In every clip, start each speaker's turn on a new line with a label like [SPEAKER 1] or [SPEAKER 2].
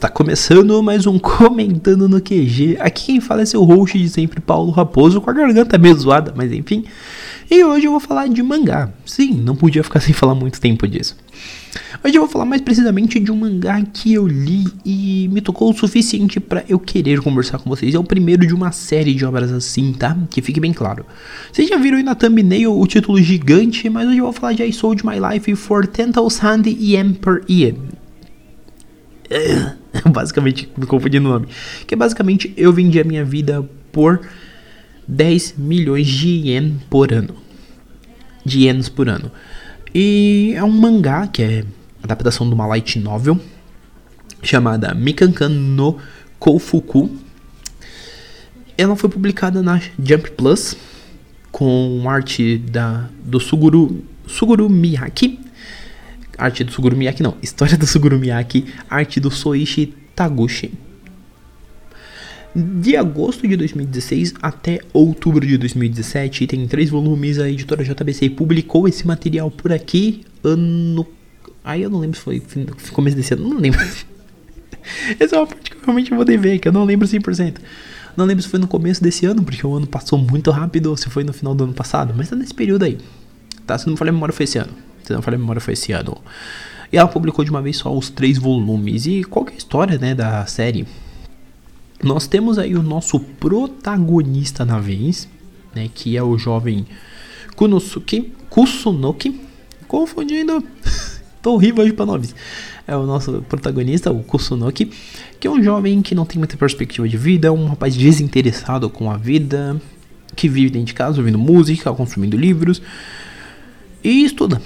[SPEAKER 1] Está começando mais um Comentando no QG. Aqui quem fala é seu host de sempre, Paulo Raposo, com a garganta meio zoada, mas enfim. E hoje eu vou falar de mangá. Sim, não podia ficar sem falar muito tempo disso. Hoje eu vou falar mais precisamente de um mangá que eu li e me tocou o suficiente para eu querer conversar com vocês. É o primeiro de uma série de obras assim, tá? Que fique bem claro. Vocês já viram aí na thumbnail o título gigante, mas hoje eu vou falar de I Sold My Life for Tental Sand Yen per Year. basicamente, me confundindo o nome. Que é basicamente eu vendi a minha vida por 10 milhões de ien por ano. De ienes por ano. E é um mangá que é adaptação de uma light novel chamada Mikankan no Koufuku. Ela foi publicada na Jump Plus com arte da, do Suguru, Suguru Miyaki arte do Suguru Miyaki não, história do Suguru Miyaki, arte do Soichi Taguchi. De agosto de 2016 até outubro de 2017, tem três volumes, a editora JBC publicou esse material por aqui, ano... Aí eu não lembro se foi começo desse ano, não lembro. Essa é uma parte que eu realmente vou dever, que eu não lembro 100%. Não lembro se foi no começo desse ano, porque o ano passou muito rápido, ou se foi no final do ano passado, mas tá nesse período aí. Tá? Se não me falei a memória, foi esse ano se não falei a memória, foi esse ano. E ela publicou de uma vez só os três volumes. E qual é a história né, da série? Nós temos aí o nosso protagonista na vez, né, que é o jovem Kunosuke, Kusunoki. Confundindo. Tô horrível hoje pra nomes. É o nosso protagonista, o Kusunoki, que é um jovem que não tem muita perspectiva de vida, é um rapaz desinteressado com a vida, que vive dentro de casa ouvindo música, consumindo livros e estuda.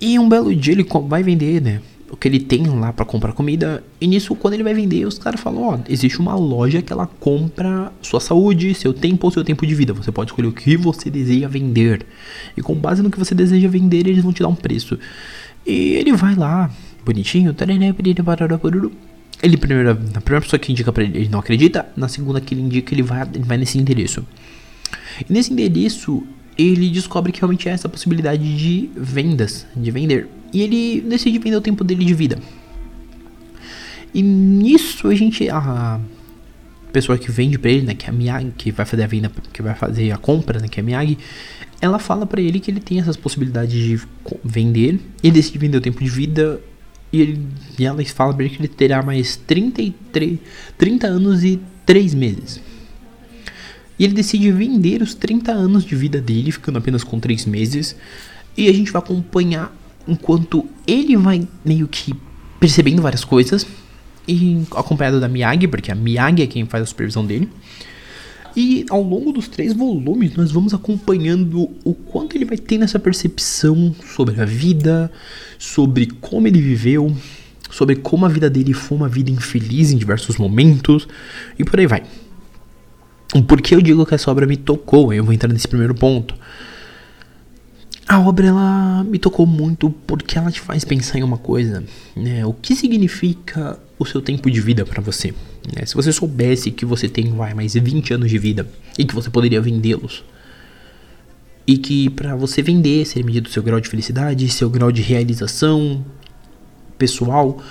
[SPEAKER 1] E um belo dia ele vai vender, né? O que ele tem lá para comprar comida. E nisso, quando ele vai vender, os caras falam: Ó, existe uma loja que ela compra sua saúde, seu tempo ou seu tempo de vida. Você pode escolher o que você deseja vender. E com base no que você deseja vender, eles vão te dar um preço. E ele vai lá, bonitinho. Ele primeiro, na primeira pessoa que indica para ele, ele não acredita. Na segunda que ele indica, ele vai, ele vai nesse endereço. E nesse endereço, ele descobre que realmente é essa possibilidade de vendas, de vender. E ele decide vender o tempo dele de vida. E nisso a gente. A pessoa que vende pra ele, né, que é a Miyagi, que vai fazer a venda, que vai fazer a compra, né, que é a Miyagi, ela fala para ele que ele tem essas possibilidades de vender. Ele decide vender o tempo de vida. E, ele, e ela fala pra ele que ele terá mais 33, 30 anos e 3 meses. E ele decide vender os 30 anos de vida dele, ficando apenas com 3 meses. E a gente vai acompanhar enquanto ele vai meio que percebendo várias coisas. E acompanhado da Miyagi, porque a Miyagi é quem faz a supervisão dele. E ao longo dos três volumes, nós vamos acompanhando o quanto ele vai tendo essa percepção sobre a vida, sobre como ele viveu, sobre como a vida dele foi uma vida infeliz em diversos momentos, e por aí vai. Por que eu digo que essa obra me tocou? Eu vou entrar nesse primeiro ponto. A obra ela me tocou muito porque ela te faz pensar em uma coisa, né? O que significa o seu tempo de vida para você? Né? Se você soubesse que você tem vai, mais 20 anos de vida e que você poderia vendê-los, e que para você vender seria medido seu grau de felicidade, seu grau de realização pessoal,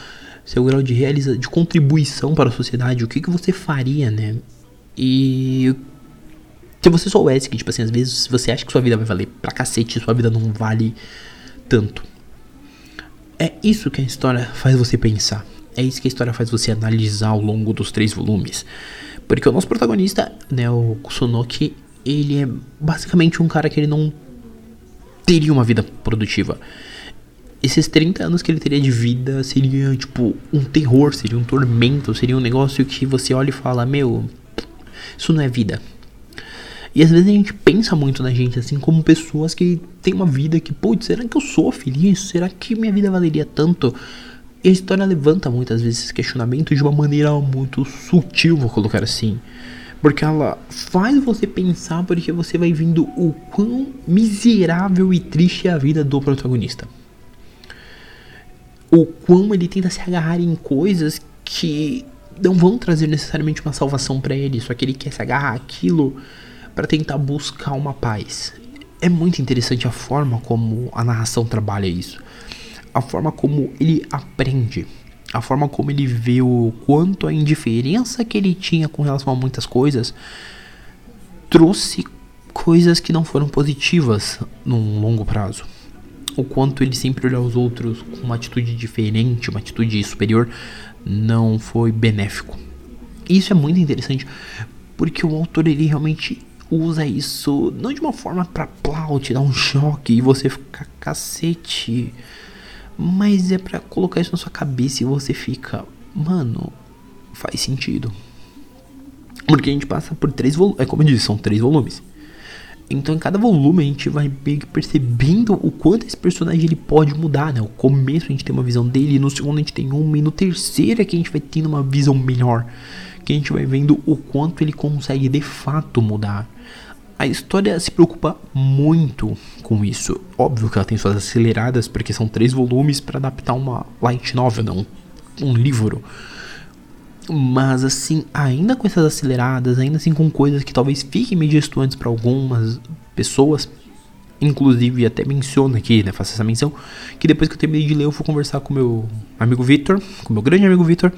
[SPEAKER 1] seu grau de realiza de contribuição para a sociedade, o que, que você faria, né? E se você soubesse que, tipo assim, às vezes você acha que sua vida vai valer pra cacete, sua vida não vale tanto. É isso que a história faz você pensar. É isso que a história faz você analisar ao longo dos três volumes. Porque o nosso protagonista, né, o Kusunoki, ele é basicamente um cara que ele não teria uma vida produtiva. Esses 30 anos que ele teria de vida seria, tipo, um terror, seria um tormento, seria um negócio que você olha e fala, meu, isso não é vida. E às vezes a gente pensa muito na gente, assim, como pessoas que têm uma vida que, putz, será que eu sou feliz? Será que minha vida valeria tanto? E a história levanta muitas vezes esse questionamento de uma maneira muito sutil, vou colocar assim. Porque ela faz você pensar porque você vai vendo o quão miserável e triste é a vida do protagonista. O quão ele tenta se agarrar em coisas que não vão trazer necessariamente uma salvação para ele, só que ele quer se agarrar aquilo para tentar buscar uma paz. É muito interessante a forma como a narração trabalha isso. A forma como ele aprende. a forma como ele vê o quanto a indiferença que ele tinha com relação a muitas coisas trouxe coisas que não foram positivas num longo prazo. O quanto ele sempre olhou os outros com uma atitude diferente, uma atitude superior, não foi benéfico. Isso é muito interessante, porque o autor ele realmente usa isso não de uma forma pra plau, te dar um choque e você ficar cacete, mas é para colocar isso na sua cabeça e você fica, mano, faz sentido. Porque a gente passa por três volumes, é como eu disse, são três volumes. Então em cada volume a gente vai percebendo o quanto esse personagem ele pode mudar, né? O começo a gente tem uma visão dele, no segundo a gente tem uma, e no terceiro é que a gente vai tendo uma visão melhor. Que a gente vai vendo o quanto ele consegue de fato mudar. A história se preocupa muito com isso. Óbvio que ela tem suas aceleradas, porque são três volumes para adaptar uma light novel, não um livro. Mas assim, ainda com essas aceleradas, ainda assim com coisas que talvez fiquem meio distantes para algumas pessoas, inclusive até menciono aqui, né, faço essa menção, que depois que eu terminei de ler eu fui conversar com meu amigo Victor, com meu grande amigo Victor.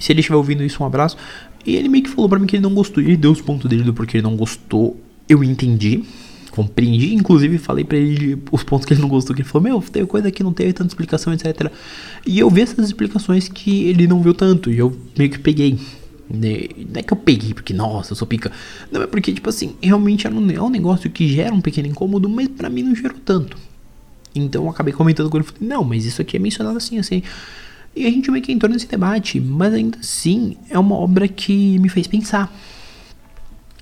[SPEAKER 1] Se ele estiver ouvindo isso, um abraço. E ele meio que falou para mim que ele não gostou. Ele deu os pontos dele do porquê ele não gostou. Eu entendi compreendi, inclusive falei para ele os pontos que ele não gostou, que ele falou, meu, teve coisa que não teve tanta explicação, etc. E eu vi essas explicações que ele não viu tanto, e eu meio que peguei. Né? Não é que eu peguei porque, nossa, eu sou pica. Não, é porque, tipo assim, realmente é um negócio que gera um pequeno incômodo, mas para mim não gerou tanto. Então eu acabei comentando com ele, falei, não, mas isso aqui é mencionado assim, assim. E a gente meio que entrou nesse debate, mas ainda assim é uma obra que me fez pensar.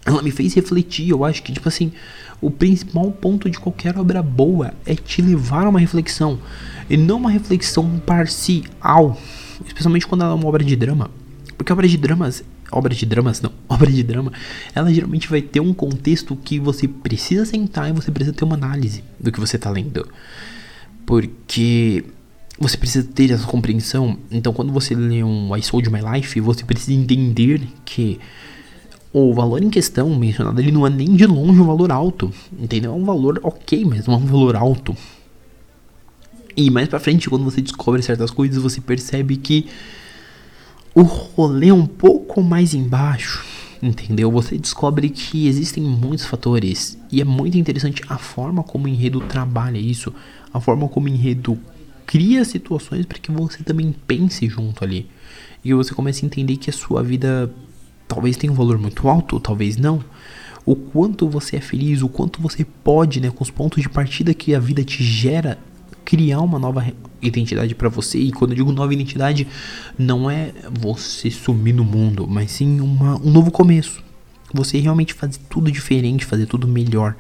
[SPEAKER 1] Ela me fez refletir, eu acho que, tipo assim, o principal ponto de qualquer obra boa é te levar a uma reflexão. E não uma reflexão parcial. Especialmente quando ela é uma obra de drama. Porque obra de dramas. Obra de dramas, não. Obra de drama. Ela geralmente vai ter um contexto que você precisa sentar e você precisa ter uma análise do que você está lendo. Porque você precisa ter essa compreensão. Então, quando você lê um I Sold My Life, você precisa entender que o valor em questão mencionado ele não é nem de longe um valor alto, entendeu? É um valor ok, mas é um valor alto. E mais pra frente, quando você descobre certas coisas, você percebe que o rolê é um pouco mais embaixo, entendeu? Você descobre que existem muitos fatores e é muito interessante a forma como o enredo trabalha isso, a forma como o enredo cria situações para que você também pense junto ali. E você comece a entender que a sua vida talvez tenha um valor muito alto, talvez não. O quanto você é feliz, o quanto você pode, né, com os pontos de partida que a vida te gera, criar uma nova identidade para você. E quando eu digo nova identidade, não é você sumir no mundo, mas sim uma, um novo começo. Você realmente fazer tudo diferente, fazer tudo melhor.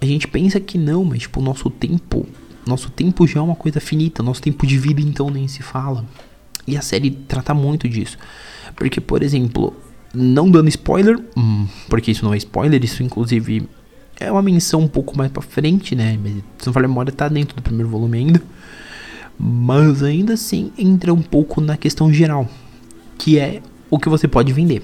[SPEAKER 1] A gente pensa que não, mas tipo, o nosso tempo, nosso tempo já é uma coisa finita, nosso tempo de vida então nem se fala. E a série trata muito disso. Porque, por exemplo, não dando spoiler, porque isso não é spoiler, isso inclusive é uma menção um pouco mais pra frente, né? Se não falar memória, tá dentro do primeiro volume ainda. Mas ainda assim entra um pouco na questão geral, que é o que você pode vender.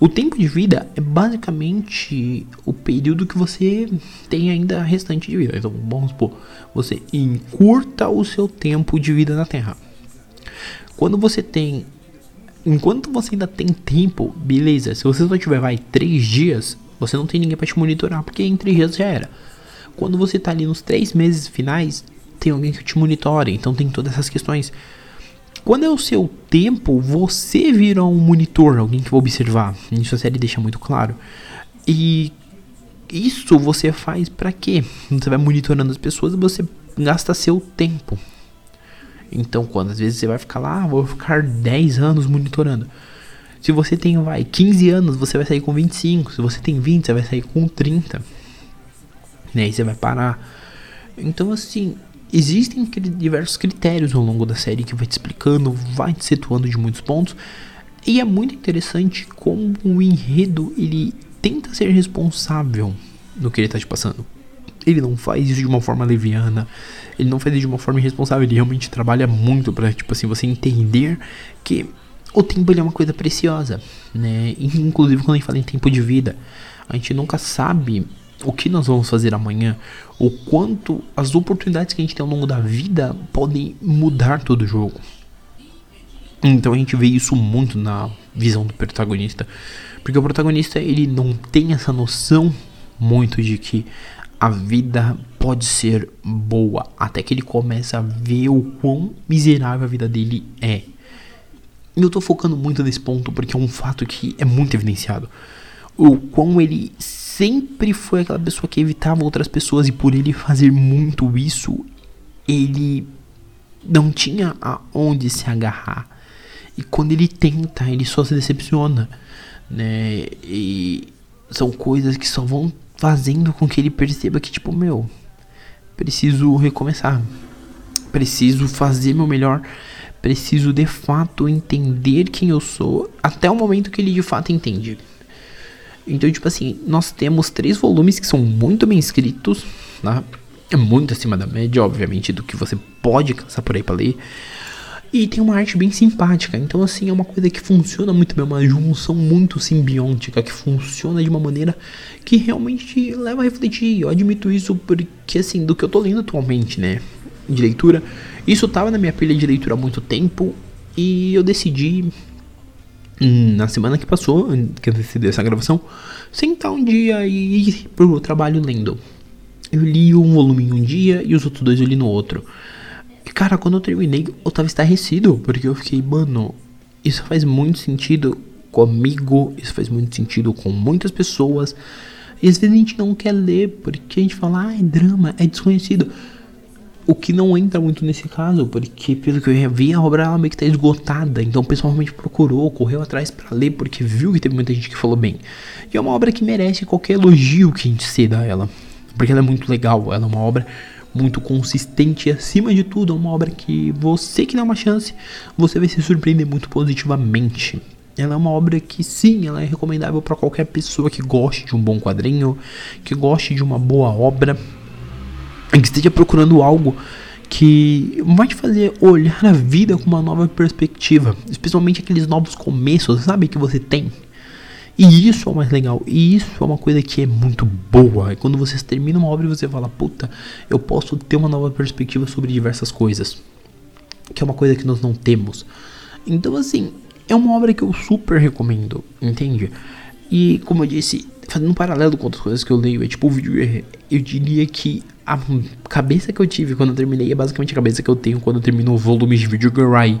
[SPEAKER 1] O tempo de vida é basicamente o período que você tem ainda restante de vida. Então, vamos supor, você encurta o seu tempo de vida na Terra. Quando você tem enquanto você ainda tem tempo, beleza. Se você só tiver, vai, três dias, você não tem ninguém para te monitorar, porque em três dias já era. Quando você tá ali nos três meses finais, tem alguém que te monitore, então tem todas essas questões. Quando é o seu tempo, você vira um monitor, alguém que vai observar. Isso a série deixa muito claro. E isso você faz para quê? Você vai monitorando as pessoas e você gasta seu tempo. Então, quando às vezes você vai ficar lá, ah, vou ficar 10 anos monitorando. Se você tem, vai, 15 anos, você vai sair com 25. Se você tem 20, você vai sair com 30. Né? E você vai parar. Então, assim, existem diversos critérios ao longo da série que vai te explicando, vai te situando de muitos pontos. E é muito interessante como o enredo ele tenta ser responsável no que ele está te passando. Ele não faz isso de uma forma leviana, ele não faz isso de uma forma irresponsável, ele realmente trabalha muito para tipo assim, você entender que o tempo é uma coisa preciosa, né? Inclusive quando a gente fala em tempo de vida, a gente nunca sabe o que nós vamos fazer amanhã, o quanto as oportunidades que a gente tem ao longo da vida podem mudar todo o jogo. Então a gente vê isso muito na visão do protagonista. Porque o protagonista ele não tem essa noção muito de que a vida pode ser boa. Até que ele começa a ver o quão miserável a vida dele é. E eu tô focando muito nesse ponto porque é um fato que é muito evidenciado. O quão ele sempre foi aquela pessoa que evitava outras pessoas e por ele fazer muito isso, ele não tinha aonde se agarrar. E quando ele tenta, ele só se decepciona, né? E são coisas que só vão fazendo com que ele perceba que tipo, meu, preciso recomeçar. Preciso fazer meu melhor. Preciso de fato entender quem eu sou até o momento que ele de fato entende. Então, tipo assim, nós temos três volumes que são muito bem escritos, né? É muito acima da média, obviamente, do que você pode caçar por aí pra ler. E tem uma arte bem simpática. Então, assim, é uma coisa que funciona muito bem, uma junção muito simbiótica, que funciona de uma maneira que realmente leva a refletir. Eu admito isso porque, assim, do que eu tô lendo atualmente, né? De leitura. Isso tava na minha pilha de leitura há muito tempo. E eu decidi, na semana que passou, que eu decidi essa gravação, sentar um dia e ir pro trabalho lendo. Eu li um volume em um dia e os outros dois eu li no outro. E cara, quando eu terminei, eu tava estarrecido, porque eu fiquei, mano, isso faz muito sentido comigo, isso faz muito sentido com muitas pessoas. E às vezes a gente não quer ler porque a gente fala, ah, é drama, é desconhecido. O que não entra muito nesse caso, porque pelo que eu vi, a obra ela meio que tá esgotada. Então o pessoal realmente procurou, correu atrás para ler, porque viu que teve muita gente que falou bem. E é uma obra que merece qualquer elogio que a gente ceda a ela. Porque ela é muito legal, ela é uma obra muito consistente e acima de tudo é uma obra que você que dá uma chance, você vai se surpreender muito positivamente. Ela é uma obra que sim, ela é recomendável para qualquer pessoa que goste de um bom quadrinho, que goste de uma boa obra, que esteja procurando algo que vai te fazer olhar a vida com uma nova perspectiva, especialmente aqueles novos começos, sabe que você tem. E isso é o mais legal. E isso é uma coisa que é muito boa. É quando você termina uma obra e você fala, puta, eu posso ter uma nova perspectiva sobre diversas coisas. Que é uma coisa que nós não temos. Então, assim, é uma obra que eu super recomendo, entende? E, como eu disse, fazendo um paralelo com outras coisas que eu leio, é tipo, eu diria que a cabeça que eu tive quando eu terminei é basicamente a cabeça que eu tenho quando eu termino o volume de Video Gurai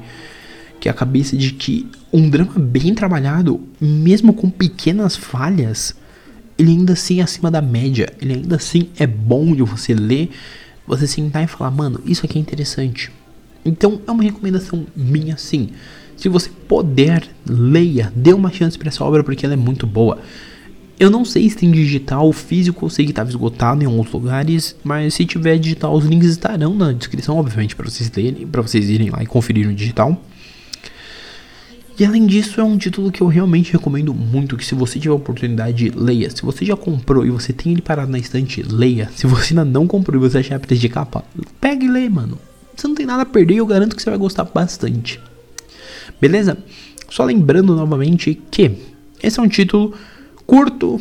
[SPEAKER 1] que a cabeça de que um drama bem trabalhado, mesmo com pequenas falhas, ele ainda assim é acima da média, ele ainda assim é bom de você ler, você sentar e falar, mano, isso aqui é interessante. Então é uma recomendação minha sim. Se você puder, leia, dê uma chance para essa obra porque ela é muito boa. Eu não sei se tem digital, físico, eu sei que estava esgotado em alguns lugares, mas se tiver digital, os links estarão na descrição, obviamente, para vocês lerem, para vocês irem lá e conferir no digital. E além disso, é um título que eu realmente recomendo muito que se você tiver a oportunidade, leia. Se você já comprou e você tem ele parado na estante, leia. Se você ainda não comprou e você achar preço de capa, pega e lê, mano. Você não tem nada a perder e eu garanto que você vai gostar bastante. Beleza? Só lembrando novamente que esse é um título curto,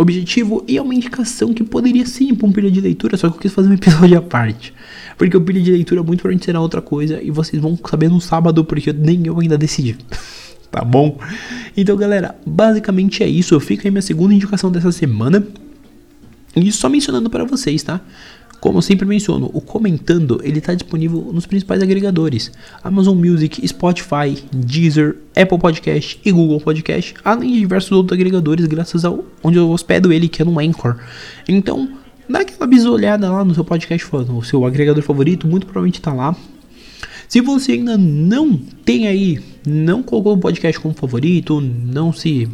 [SPEAKER 1] objetivo e é uma indicação que poderia sim para um pilha de leitura, só que eu quis fazer um episódio à parte. Porque o pilha de leitura muito provavelmente será outra coisa e vocês vão saber no sábado, porque nem eu ainda decidi. tá bom? Então, galera, basicamente é isso. Eu fico aí minha segunda indicação dessa semana. E só mencionando para vocês, tá? Como eu sempre menciono, o Comentando ele está disponível nos principais agregadores: Amazon Music, Spotify, Deezer, Apple Podcast e Google Podcast, além de diversos outros agregadores, graças ao onde eu hospedo ele, que é no Anchor. Então, dá aquela bisolhada lá no seu podcast, no seu agregador favorito, muito provavelmente está lá. Se você ainda não tem aí, não colocou o podcast como favorito, não se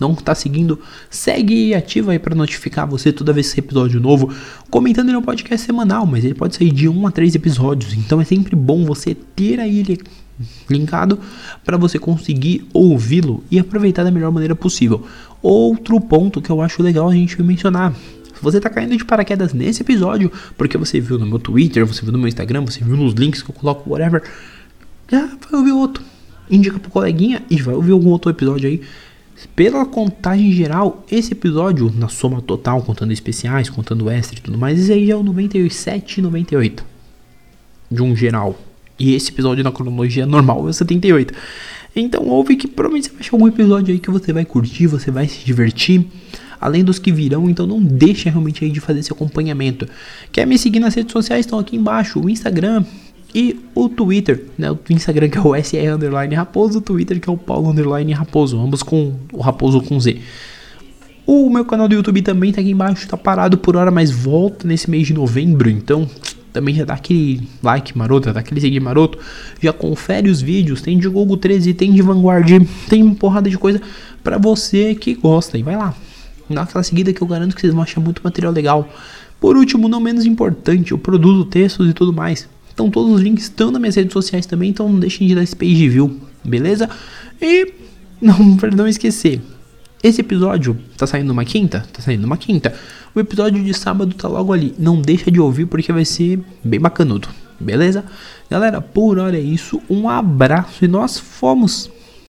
[SPEAKER 1] não tá seguindo, segue e ativa aí para notificar você toda vez que esse episódio novo. Comentando ele é um podcast semanal, mas ele pode sair de 1 a 3 episódios. Então é sempre bom você ter aí ele linkado para você conseguir ouvi-lo e aproveitar da melhor maneira possível. Outro ponto que eu acho legal a gente mencionar. Se você tá caindo de paraquedas nesse episódio, porque você viu no meu Twitter, você viu no meu Instagram, você viu nos links que eu coloco, whatever, já vai ouvir outro. Indica pro coleguinha e vai ouvir algum outro episódio aí pela contagem geral, esse episódio, na soma total, contando especiais, contando extra e tudo mais, esse aí já é o 97 e 98. De um geral. E esse episódio na cronologia normal é o 78. Então ouve que provavelmente você vai achar algum episódio aí que você vai curtir, você vai se divertir. Além dos que virão, então não deixa realmente aí de fazer esse acompanhamento. Quer me seguir nas redes sociais? Estão aqui embaixo. O Instagram, e o Twitter, né? O Instagram que é o SR Underline Raposo, o Twitter que é o Paulo Underline Raposo, ambos com o Raposo com Z. O meu canal do YouTube também tá aqui embaixo, tá parado por hora, mas volta nesse mês de novembro, então também já dá aquele like maroto, dá aquele seguir maroto, já confere os vídeos, tem de Google 13, tem de Vanguard, tem uma porrada de coisa para você que gosta, e vai lá, dá aquela seguida que eu garanto que vocês vão achar muito material legal. Por último, não menos importante, eu produzo textos e tudo mais. Então todos os links estão nas minhas redes sociais também, então não deixem de dar esse page view, beleza? E não, perdão esquecer. Esse episódio tá saindo uma quinta? Tá saindo uma quinta. O episódio de sábado tá logo ali. Não deixa de ouvir porque vai ser bem bacanudo. Beleza? Galera, por hora é isso. Um abraço e nós fomos.